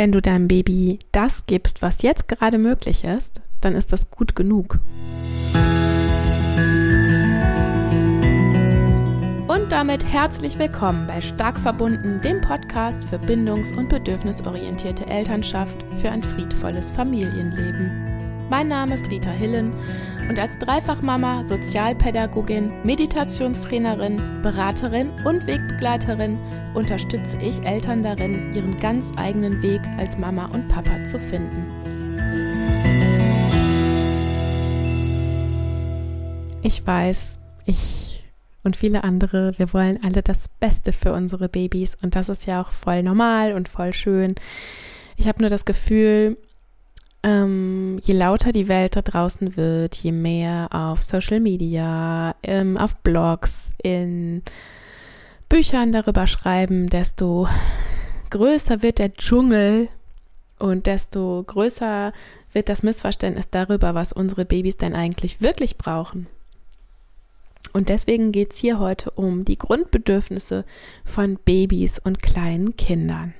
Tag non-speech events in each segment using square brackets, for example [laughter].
Wenn du deinem Baby das gibst, was jetzt gerade möglich ist, dann ist das gut genug. Und damit herzlich willkommen bei Stark verbunden, dem Podcast für bindungs- und bedürfnisorientierte Elternschaft für ein friedvolles Familienleben. Mein Name ist Rita Hillen und als Dreifachmama, Sozialpädagogin, Meditationstrainerin, Beraterin und Wegbegleiterin unterstütze ich Eltern darin, ihren ganz eigenen Weg als Mama und Papa zu finden. Ich weiß, ich und viele andere, wir wollen alle das Beste für unsere Babys und das ist ja auch voll normal und voll schön. Ich habe nur das Gefühl, ähm, je lauter die Welt da draußen wird, je mehr auf Social Media, ähm, auf Blogs, in Büchern darüber schreiben, desto größer wird der Dschungel und desto größer wird das Missverständnis darüber, was unsere Babys denn eigentlich wirklich brauchen. Und deswegen geht es hier heute um die Grundbedürfnisse von Babys und kleinen Kindern.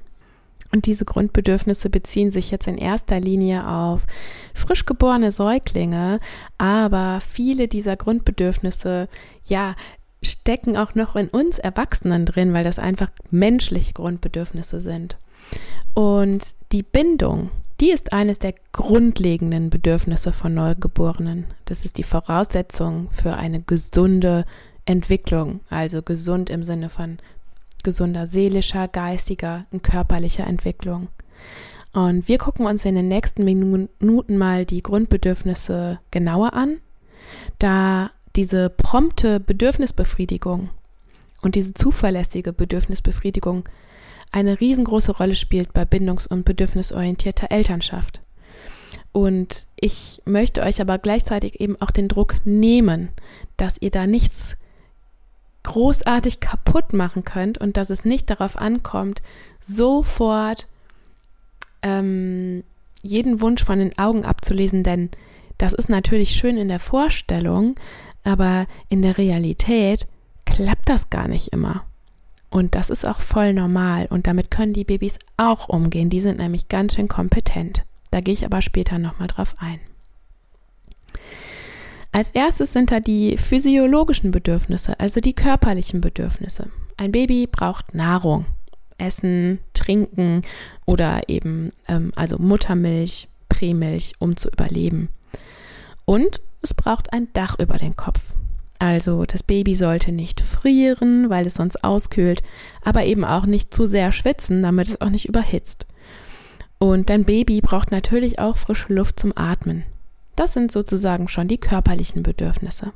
Und diese Grundbedürfnisse beziehen sich jetzt in erster Linie auf frisch geborene Säuglinge, aber viele dieser Grundbedürfnisse, ja, stecken auch noch in uns Erwachsenen drin, weil das einfach menschliche Grundbedürfnisse sind. Und die Bindung, die ist eines der grundlegenden Bedürfnisse von Neugeborenen. Das ist die Voraussetzung für eine gesunde Entwicklung, also gesund im Sinne von gesunder seelischer, geistiger und körperlicher Entwicklung. Und wir gucken uns in den nächsten Minuten mal die Grundbedürfnisse genauer an, da diese prompte Bedürfnisbefriedigung und diese zuverlässige Bedürfnisbefriedigung eine riesengroße Rolle spielt bei bindungs- und bedürfnisorientierter Elternschaft. Und ich möchte euch aber gleichzeitig eben auch den Druck nehmen, dass ihr da nichts großartig kaputt machen könnt und dass es nicht darauf ankommt, sofort ähm, jeden Wunsch von den Augen abzulesen, denn das ist natürlich schön in der Vorstellung, aber in der Realität klappt das gar nicht immer. Und das ist auch voll normal und damit können die Babys auch umgehen. Die sind nämlich ganz schön kompetent. Da gehe ich aber später nochmal drauf ein. Als erstes sind da die physiologischen Bedürfnisse, also die körperlichen Bedürfnisse. Ein Baby braucht Nahrung, Essen, Trinken oder eben ähm, also Muttermilch, Prämilch, um zu überleben. Und es braucht ein Dach über den Kopf. Also das Baby sollte nicht frieren, weil es sonst auskühlt, aber eben auch nicht zu sehr schwitzen, damit es auch nicht überhitzt. Und dein Baby braucht natürlich auch frische Luft zum Atmen. Das sind sozusagen schon die körperlichen Bedürfnisse.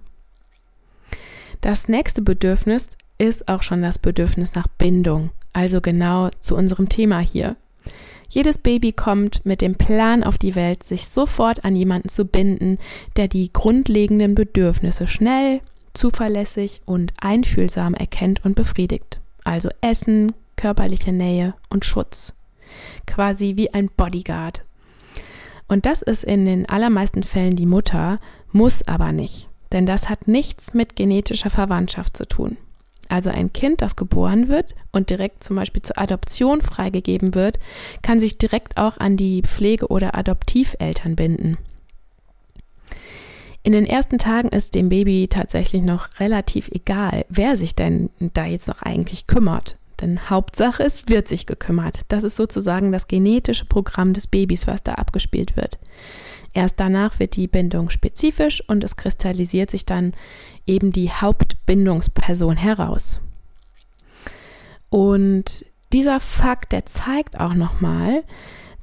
Das nächste Bedürfnis ist auch schon das Bedürfnis nach Bindung, also genau zu unserem Thema hier. Jedes Baby kommt mit dem Plan auf die Welt, sich sofort an jemanden zu binden, der die grundlegenden Bedürfnisse schnell, zuverlässig und einfühlsam erkennt und befriedigt. Also Essen, körperliche Nähe und Schutz. Quasi wie ein Bodyguard, und das ist in den allermeisten Fällen die Mutter, muss aber nicht. Denn das hat nichts mit genetischer Verwandtschaft zu tun. Also ein Kind, das geboren wird und direkt zum Beispiel zur Adoption freigegeben wird, kann sich direkt auch an die Pflege- oder Adoptiveltern binden. In den ersten Tagen ist dem Baby tatsächlich noch relativ egal, wer sich denn da jetzt noch eigentlich kümmert. Denn Hauptsache, es wird sich gekümmert. Das ist sozusagen das genetische Programm des Babys, was da abgespielt wird. Erst danach wird die Bindung spezifisch und es kristallisiert sich dann eben die Hauptbindungsperson heraus. Und dieser Fakt, der zeigt auch nochmal,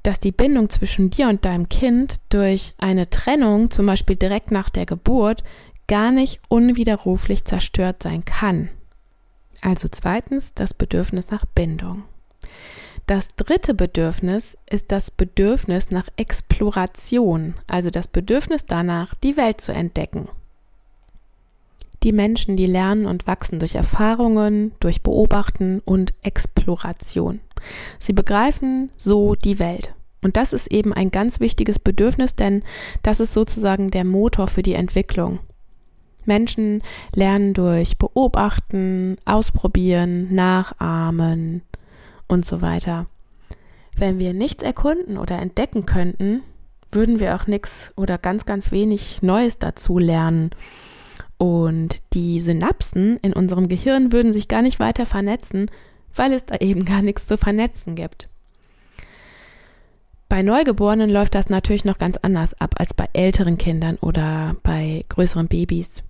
dass die Bindung zwischen dir und deinem Kind durch eine Trennung, zum Beispiel direkt nach der Geburt, gar nicht unwiderruflich zerstört sein kann. Also zweitens das Bedürfnis nach Bindung. Das dritte Bedürfnis ist das Bedürfnis nach Exploration, also das Bedürfnis danach, die Welt zu entdecken. Die Menschen, die lernen und wachsen durch Erfahrungen, durch Beobachten und Exploration. Sie begreifen so die Welt. Und das ist eben ein ganz wichtiges Bedürfnis, denn das ist sozusagen der Motor für die Entwicklung. Menschen lernen durch Beobachten, Ausprobieren, Nachahmen und so weiter. Wenn wir nichts erkunden oder entdecken könnten, würden wir auch nichts oder ganz, ganz wenig Neues dazu lernen. Und die Synapsen in unserem Gehirn würden sich gar nicht weiter vernetzen, weil es da eben gar nichts zu vernetzen gibt. Bei Neugeborenen läuft das natürlich noch ganz anders ab als bei älteren Kindern oder bei größeren Babys.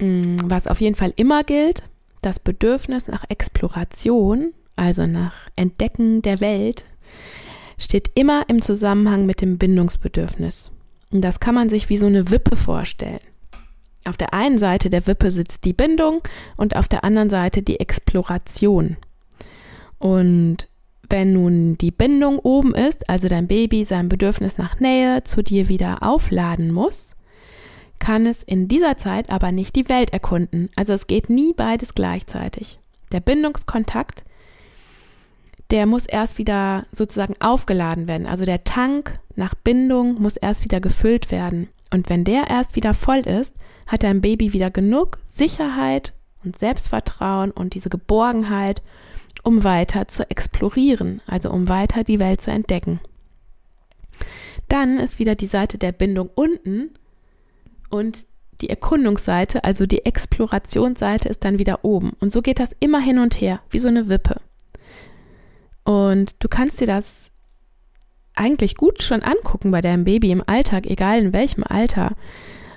Mm, was auf jeden Fall immer gilt, das Bedürfnis nach Exploration, also nach Entdecken der Welt, steht immer im Zusammenhang mit dem Bindungsbedürfnis. Und das kann man sich wie so eine Wippe vorstellen. Auf der einen Seite der Wippe sitzt die Bindung und auf der anderen Seite die Exploration. Und wenn nun die Bindung oben ist, also dein Baby sein Bedürfnis nach Nähe zu dir wieder aufladen muss, kann es in dieser Zeit aber nicht die Welt erkunden. Also es geht nie beides gleichzeitig. Der Bindungskontakt, der muss erst wieder sozusagen aufgeladen werden. Also der Tank nach Bindung muss erst wieder gefüllt werden. Und wenn der erst wieder voll ist, hat dein Baby wieder genug Sicherheit und Selbstvertrauen und diese Geborgenheit, um weiter zu explorieren, also um weiter die Welt zu entdecken. Dann ist wieder die Seite der Bindung unten und die Erkundungsseite, also die Explorationsseite ist dann wieder oben. Und so geht das immer hin und her, wie so eine Wippe. Und du kannst dir das eigentlich gut schon angucken bei deinem Baby im Alltag, egal in welchem Alter.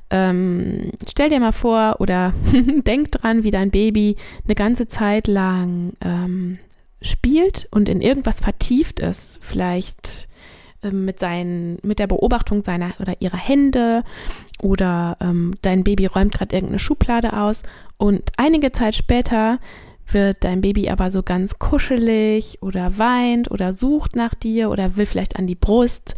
Ähm, stell dir mal vor oder [laughs] denk dran, wie dein Baby eine ganze Zeit lang ähm, spielt und in irgendwas vertieft ist. Vielleicht mit, seinen, mit der Beobachtung seiner oder ihrer Hände oder ähm, dein Baby räumt gerade irgendeine Schublade aus und einige Zeit später wird dein Baby aber so ganz kuschelig oder weint oder sucht nach dir oder will vielleicht an die Brust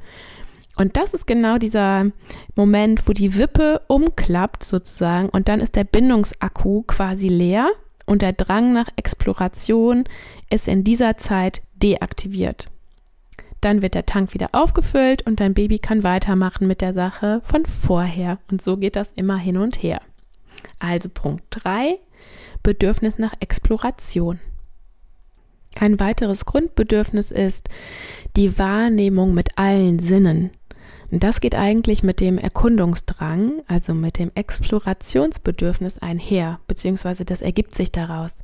und das ist genau dieser Moment, wo die Wippe umklappt sozusagen und dann ist der Bindungsakku quasi leer und der Drang nach Exploration ist in dieser Zeit deaktiviert. Dann wird der Tank wieder aufgefüllt und dein Baby kann weitermachen mit der Sache von vorher. Und so geht das immer hin und her. Also Punkt 3, Bedürfnis nach Exploration. Ein weiteres Grundbedürfnis ist die Wahrnehmung mit allen Sinnen. Und das geht eigentlich mit dem Erkundungsdrang, also mit dem Explorationsbedürfnis einher, beziehungsweise das ergibt sich daraus.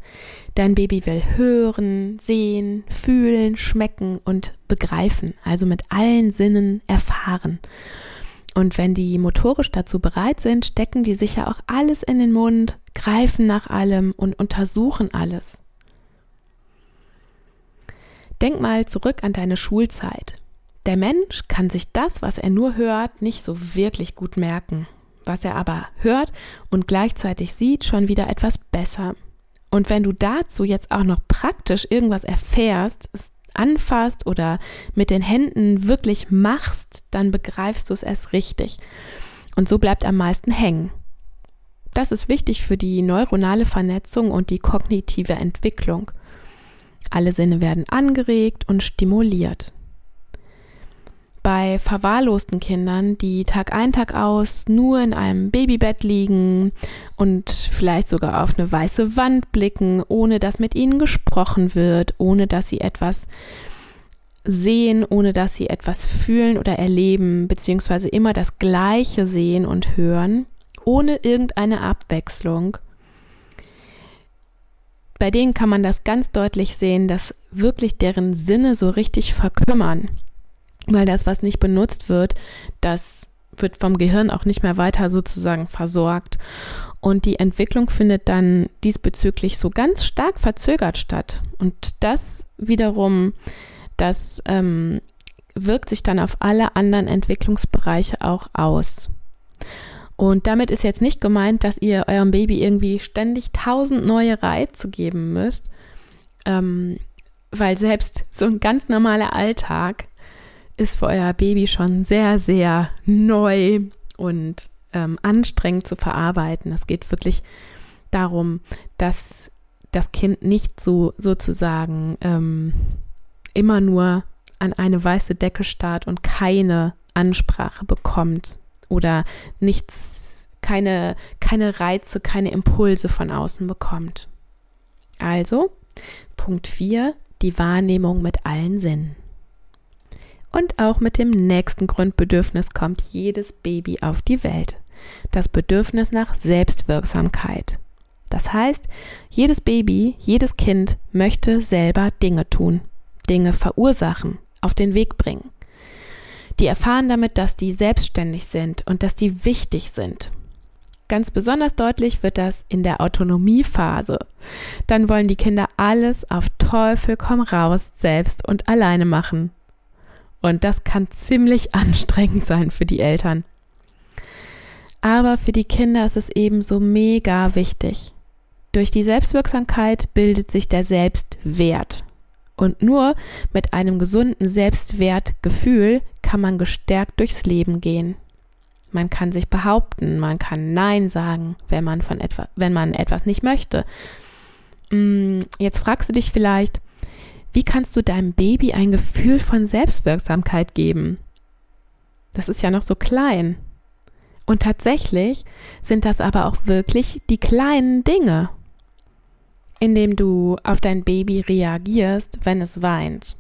Dein Baby will hören, sehen, fühlen, schmecken und begreifen, also mit allen Sinnen erfahren. Und wenn die motorisch dazu bereit sind, stecken die sicher auch alles in den Mund, greifen nach allem und untersuchen alles. Denk mal zurück an deine Schulzeit. Der Mensch kann sich das, was er nur hört, nicht so wirklich gut merken. Was er aber hört und gleichzeitig sieht, schon wieder etwas besser. Und wenn du dazu jetzt auch noch praktisch irgendwas erfährst, es anfasst oder mit den Händen wirklich machst, dann begreifst du es erst richtig. Und so bleibt am meisten hängen. Das ist wichtig für die neuronale Vernetzung und die kognitive Entwicklung. Alle Sinne werden angeregt und stimuliert bei verwahrlosten Kindern, die Tag ein, Tag aus nur in einem Babybett liegen und vielleicht sogar auf eine weiße Wand blicken, ohne dass mit ihnen gesprochen wird, ohne dass sie etwas sehen, ohne dass sie etwas fühlen oder erleben, beziehungsweise immer das Gleiche sehen und hören, ohne irgendeine Abwechslung. Bei denen kann man das ganz deutlich sehen, dass wirklich deren Sinne so richtig verkümmern weil das, was nicht benutzt wird, das wird vom Gehirn auch nicht mehr weiter sozusagen versorgt. Und die Entwicklung findet dann diesbezüglich so ganz stark verzögert statt. Und das wiederum, das ähm, wirkt sich dann auf alle anderen Entwicklungsbereiche auch aus. Und damit ist jetzt nicht gemeint, dass ihr eurem Baby irgendwie ständig tausend neue Reize geben müsst, ähm, weil selbst so ein ganz normaler Alltag ist für euer Baby schon sehr, sehr neu und ähm, anstrengend zu verarbeiten. Es geht wirklich darum, dass das Kind nicht so sozusagen ähm, immer nur an eine weiße Decke starrt und keine Ansprache bekommt oder nichts, keine, keine Reize, keine Impulse von außen bekommt. Also, Punkt 4, die Wahrnehmung mit allen Sinnen. Und auch mit dem nächsten Grundbedürfnis kommt jedes Baby auf die Welt. Das Bedürfnis nach Selbstwirksamkeit. Das heißt, jedes Baby, jedes Kind möchte selber Dinge tun, Dinge verursachen, auf den Weg bringen. Die erfahren damit, dass die selbstständig sind und dass die wichtig sind. Ganz besonders deutlich wird das in der Autonomiephase. Dann wollen die Kinder alles auf Teufel komm raus selbst und alleine machen. Und das kann ziemlich [laughs] anstrengend sein für die Eltern. Aber für die Kinder ist es ebenso mega wichtig. Durch die Selbstwirksamkeit bildet sich der Selbstwert. Und nur mit einem gesunden Selbstwertgefühl kann man gestärkt durchs Leben gehen. Man kann sich behaupten, man kann Nein sagen, wenn man von etwa, wenn man etwas nicht möchte. Mm, jetzt fragst du dich vielleicht, wie kannst du deinem Baby ein Gefühl von Selbstwirksamkeit geben? Das ist ja noch so klein. Und tatsächlich sind das aber auch wirklich die kleinen Dinge, indem du auf dein Baby reagierst, wenn es weint.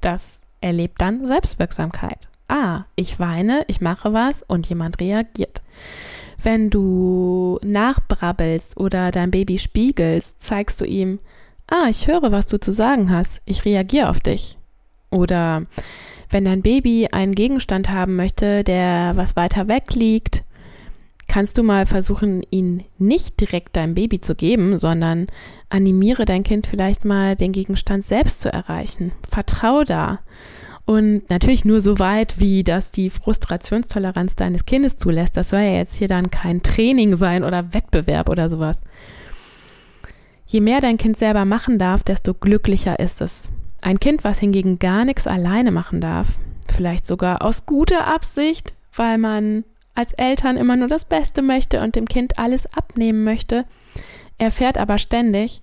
Das erlebt dann Selbstwirksamkeit ah, ich weine, ich mache was und jemand reagiert. Wenn du nachbrabbelst oder dein Baby spiegelst, zeigst du ihm, ah, ich höre, was du zu sagen hast, ich reagiere auf dich. Oder wenn dein Baby einen Gegenstand haben möchte, der was weiter weg liegt, kannst du mal versuchen, ihn nicht direkt deinem Baby zu geben, sondern animiere dein Kind vielleicht mal, den Gegenstand selbst zu erreichen. Vertrau da. Und natürlich nur so weit, wie das die Frustrationstoleranz deines Kindes zulässt. Das soll ja jetzt hier dann kein Training sein oder Wettbewerb oder sowas. Je mehr dein Kind selber machen darf, desto glücklicher ist es. Ein Kind, was hingegen gar nichts alleine machen darf, vielleicht sogar aus guter Absicht, weil man als Eltern immer nur das Beste möchte und dem Kind alles abnehmen möchte, erfährt aber ständig,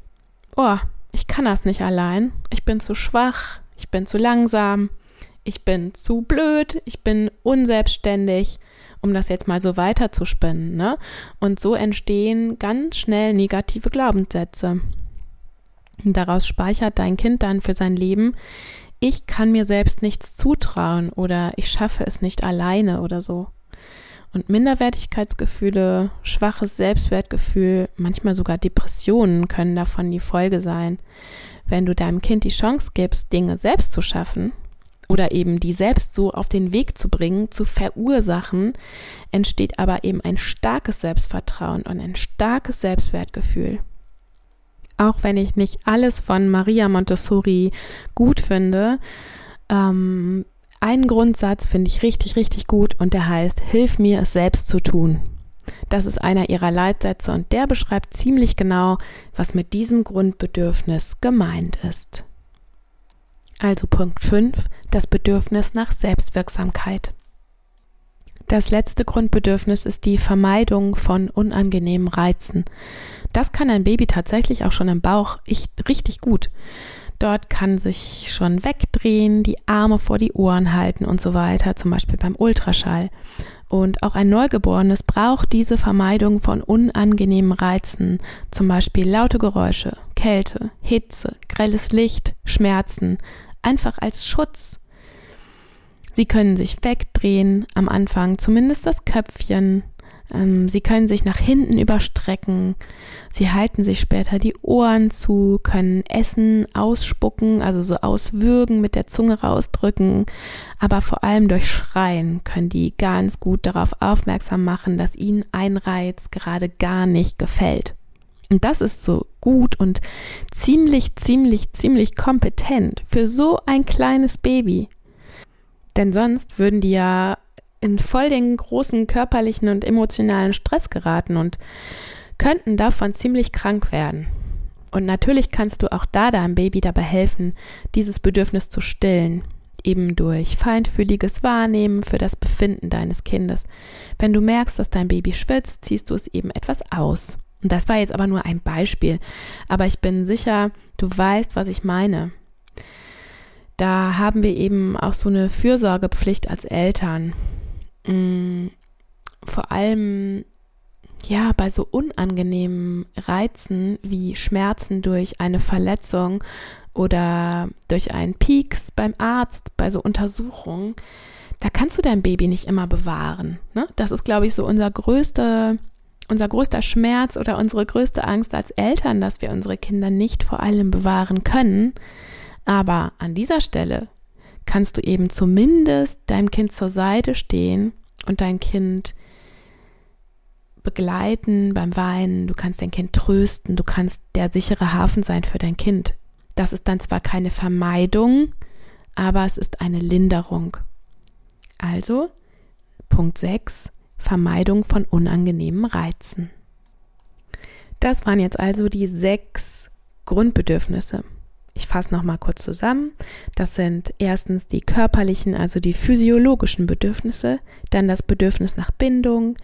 oh, ich kann das nicht allein, ich bin zu schwach, ich bin zu langsam, ich bin zu blöd, ich bin unselbstständig, um das jetzt mal so weiterzuspinnen. Ne? Und so entstehen ganz schnell negative Glaubenssätze. Und daraus speichert dein Kind dann für sein Leben, ich kann mir selbst nichts zutrauen oder ich schaffe es nicht alleine oder so. Und Minderwertigkeitsgefühle, schwaches Selbstwertgefühl, manchmal sogar Depressionen können davon die Folge sein. Wenn du deinem Kind die Chance gibst, Dinge selbst zu schaffen, oder eben die selbst so auf den Weg zu bringen, zu verursachen, entsteht aber eben ein starkes Selbstvertrauen und ein starkes Selbstwertgefühl. Auch wenn ich nicht alles von Maria Montessori gut finde, ähm, einen Grundsatz finde ich richtig, richtig gut und der heißt, hilf mir es selbst zu tun. Das ist einer ihrer Leitsätze und der beschreibt ziemlich genau, was mit diesem Grundbedürfnis gemeint ist. Also Punkt 5, das Bedürfnis nach Selbstwirksamkeit. Das letzte Grundbedürfnis ist die Vermeidung von unangenehmen Reizen. Das kann ein Baby tatsächlich auch schon im Bauch richtig gut. Dort kann sich schon wegdrehen, die Arme vor die Ohren halten und so weiter, zum Beispiel beim Ultraschall. Und auch ein Neugeborenes braucht diese Vermeidung von unangenehmen Reizen, zum Beispiel laute Geräusche, Kälte, Hitze, grelles Licht, Schmerzen, einfach als Schutz. Sie können sich wegdrehen, am Anfang zumindest das Köpfchen. Ähm, sie können sich nach hinten überstrecken. Sie halten sich später die Ohren zu, können Essen ausspucken, also so auswürgen, mit der Zunge rausdrücken. Aber vor allem durch Schreien können die ganz gut darauf aufmerksam machen, dass ihnen ein Reiz gerade gar nicht gefällt. Und das ist so gut und ziemlich, ziemlich, ziemlich kompetent für so ein kleines Baby. Denn sonst würden die ja in voll den großen körperlichen und emotionalen Stress geraten und könnten davon ziemlich krank werden. Und natürlich kannst du auch da deinem Baby dabei helfen, dieses Bedürfnis zu stillen, eben durch feinfühliges Wahrnehmen für das Befinden deines Kindes. Wenn du merkst, dass dein Baby schwitzt, ziehst du es eben etwas aus. Und das war jetzt aber nur ein Beispiel. Aber ich bin sicher, du weißt, was ich meine. Da haben wir eben auch so eine Fürsorgepflicht als Eltern. Mm, vor allem, ja, bei so unangenehmen Reizen wie Schmerzen durch eine Verletzung oder durch einen Pieks beim Arzt, bei so Untersuchungen, da kannst du dein Baby nicht immer bewahren. Ne? Das ist, glaube ich, so unser größter, unser größter Schmerz oder unsere größte Angst als Eltern, dass wir unsere Kinder nicht vor allem bewahren können. Aber an dieser Stelle kannst du eben zumindest deinem Kind zur Seite stehen und dein Kind begleiten beim Weinen, du kannst dein Kind trösten, du kannst der sichere Hafen sein für dein Kind. Das ist dann zwar keine Vermeidung, aber es ist eine Linderung. Also Punkt 6, Vermeidung von unangenehmen Reizen. Das waren jetzt also die sechs Grundbedürfnisse. Ich fasse nochmal kurz zusammen. Das sind erstens die körperlichen, also die physiologischen Bedürfnisse, dann das Bedürfnis nach Bindung,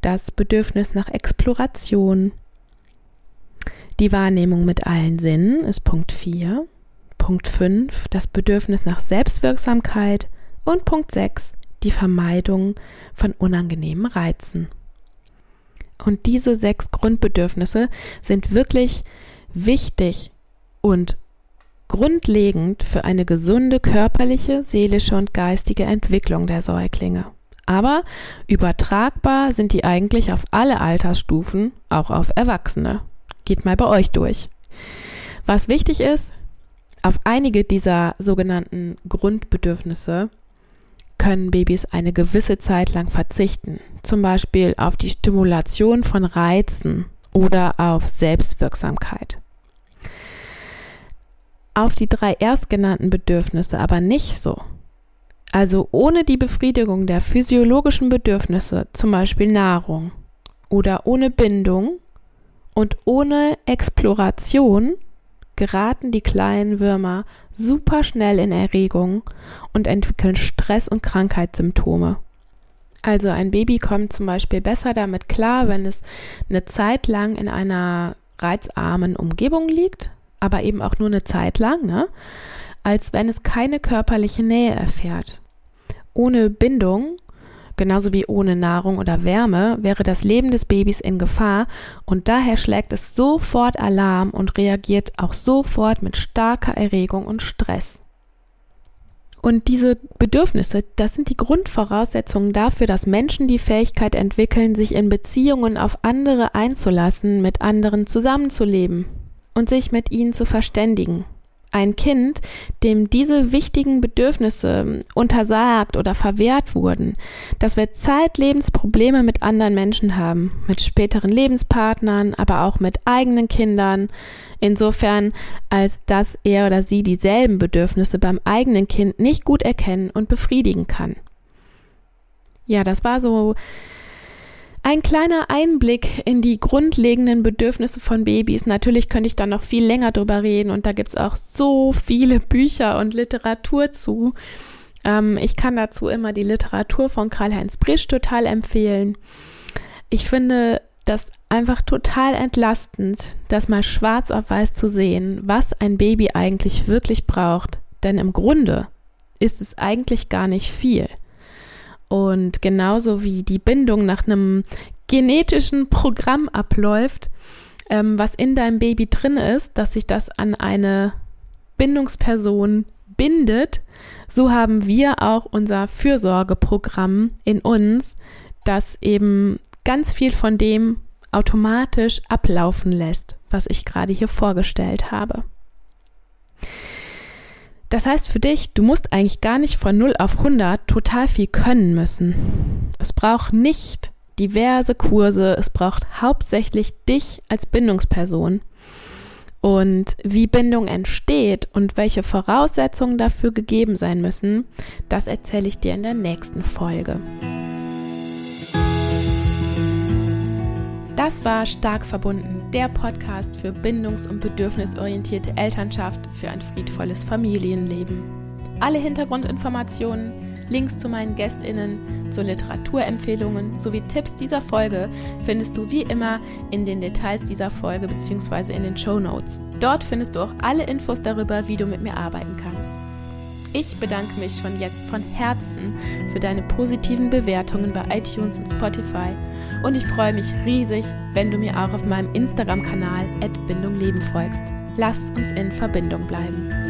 das Bedürfnis nach Exploration, die Wahrnehmung mit allen Sinnen ist Punkt 4. Punkt 5, das Bedürfnis nach Selbstwirksamkeit und Punkt 6, die Vermeidung von unangenehmen Reizen. Und diese sechs Grundbedürfnisse sind wirklich wichtig und grundlegend für eine gesunde körperliche, seelische und geistige Entwicklung der Säuglinge. Aber übertragbar sind die eigentlich auf alle Altersstufen, auch auf Erwachsene. Geht mal bei euch durch. Was wichtig ist, auf einige dieser sogenannten Grundbedürfnisse können Babys eine gewisse Zeit lang verzichten, zum Beispiel auf die Stimulation von Reizen oder auf Selbstwirksamkeit auf die drei erstgenannten Bedürfnisse aber nicht so. Also ohne die Befriedigung der physiologischen Bedürfnisse, zum Beispiel Nahrung, oder ohne Bindung und ohne Exploration geraten die kleinen Würmer super schnell in Erregung und entwickeln Stress- und Krankheitssymptome. Also ein Baby kommt zum Beispiel besser damit klar, wenn es eine Zeit lang in einer reizarmen Umgebung liegt, aber eben auch nur eine Zeit lang, ne? als wenn es keine körperliche Nähe erfährt. Ohne Bindung, genauso wie ohne Nahrung oder Wärme, wäre das Leben des Babys in Gefahr und daher schlägt es sofort Alarm und reagiert auch sofort mit starker Erregung und Stress. Und diese Bedürfnisse, das sind die Grundvoraussetzungen dafür, dass Menschen die Fähigkeit entwickeln, sich in Beziehungen auf andere einzulassen, mit anderen zusammenzuleben und sich mit ihnen zu verständigen. Ein Kind, dem diese wichtigen Bedürfnisse untersagt oder verwehrt wurden, das wird zeitlebens Probleme mit anderen Menschen haben, mit späteren Lebenspartnern, aber auch mit eigenen Kindern, insofern als dass er oder sie dieselben Bedürfnisse beim eigenen Kind nicht gut erkennen und befriedigen kann. Ja, das war so ein kleiner Einblick in die grundlegenden Bedürfnisse von Babys. Natürlich könnte ich da noch viel länger drüber reden und da gibt es auch so viele [laughs] Bücher und Literatur zu. Ähm, ich kann dazu immer die Literatur von Karl-Heinz Brisch total empfehlen. Ich finde das einfach total entlastend, das mal schwarz auf weiß zu sehen, was ein Baby eigentlich wirklich braucht. Denn im Grunde ist es eigentlich gar nicht viel. Und genauso wie die Bindung nach einem genetischen Programm abläuft, ähm, was in deinem Baby drin ist, dass sich das an eine Bindungsperson bindet, so haben wir auch unser Fürsorgeprogramm in uns, das eben ganz viel von dem automatisch ablaufen lässt, was ich gerade hier vorgestellt habe. Das heißt für dich, du musst eigentlich gar nicht von 0 auf 100 total viel können müssen. Es braucht nicht diverse Kurse, es braucht hauptsächlich dich als Bindungsperson. Und wie Bindung entsteht und welche Voraussetzungen dafür gegeben sein müssen, das erzähle ich dir in der nächsten Folge. Das war Stark verbunden, der Podcast für bindungs- und bedürfnisorientierte Elternschaft für ein friedvolles Familienleben. Alle Hintergrundinformationen, Links zu meinen Gästinnen, zu Literaturempfehlungen sowie Tipps dieser Folge findest du wie immer in den Details dieser Folge bzw. in den Show Notes. Dort findest du auch alle Infos darüber, wie du mit mir arbeiten kannst. Ich bedanke mich schon jetzt von Herzen für deine positiven Bewertungen bei iTunes und Spotify und ich freue mich riesig, wenn du mir auch auf meinem Instagram-Kanal Bindung Leben folgst. Lass uns in Verbindung bleiben.